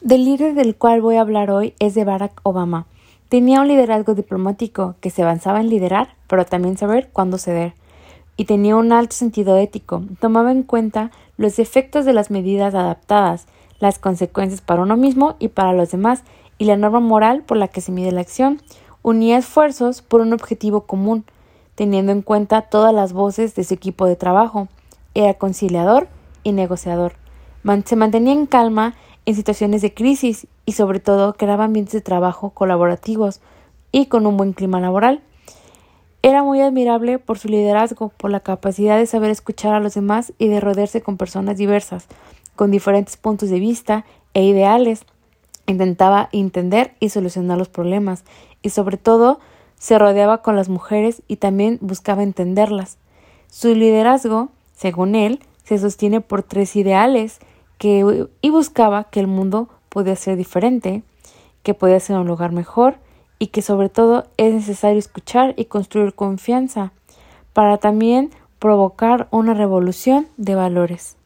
Del líder del cual voy a hablar hoy es de Barack Obama. Tenía un liderazgo diplomático que se avanzaba en liderar, pero también saber cuándo ceder. Y tenía un alto sentido ético. Tomaba en cuenta los efectos de las medidas adaptadas, las consecuencias para uno mismo y para los demás, y la norma moral por la que se mide la acción. Unía esfuerzos por un objetivo común, teniendo en cuenta todas las voces de su equipo de trabajo. Era conciliador y negociador. se mantenía en calma en situaciones de crisis y sobre todo creaba ambientes de trabajo colaborativos y con un buen clima laboral. Era muy admirable por su liderazgo, por la capacidad de saber escuchar a los demás y de rodearse con personas diversas, con diferentes puntos de vista e ideales. Intentaba entender y solucionar los problemas y sobre todo se rodeaba con las mujeres y también buscaba entenderlas. Su liderazgo, según él, se sostiene por tres ideales que, y buscaba que el mundo podía ser diferente, que podía ser un lugar mejor y que sobre todo es necesario escuchar y construir confianza para también provocar una revolución de valores.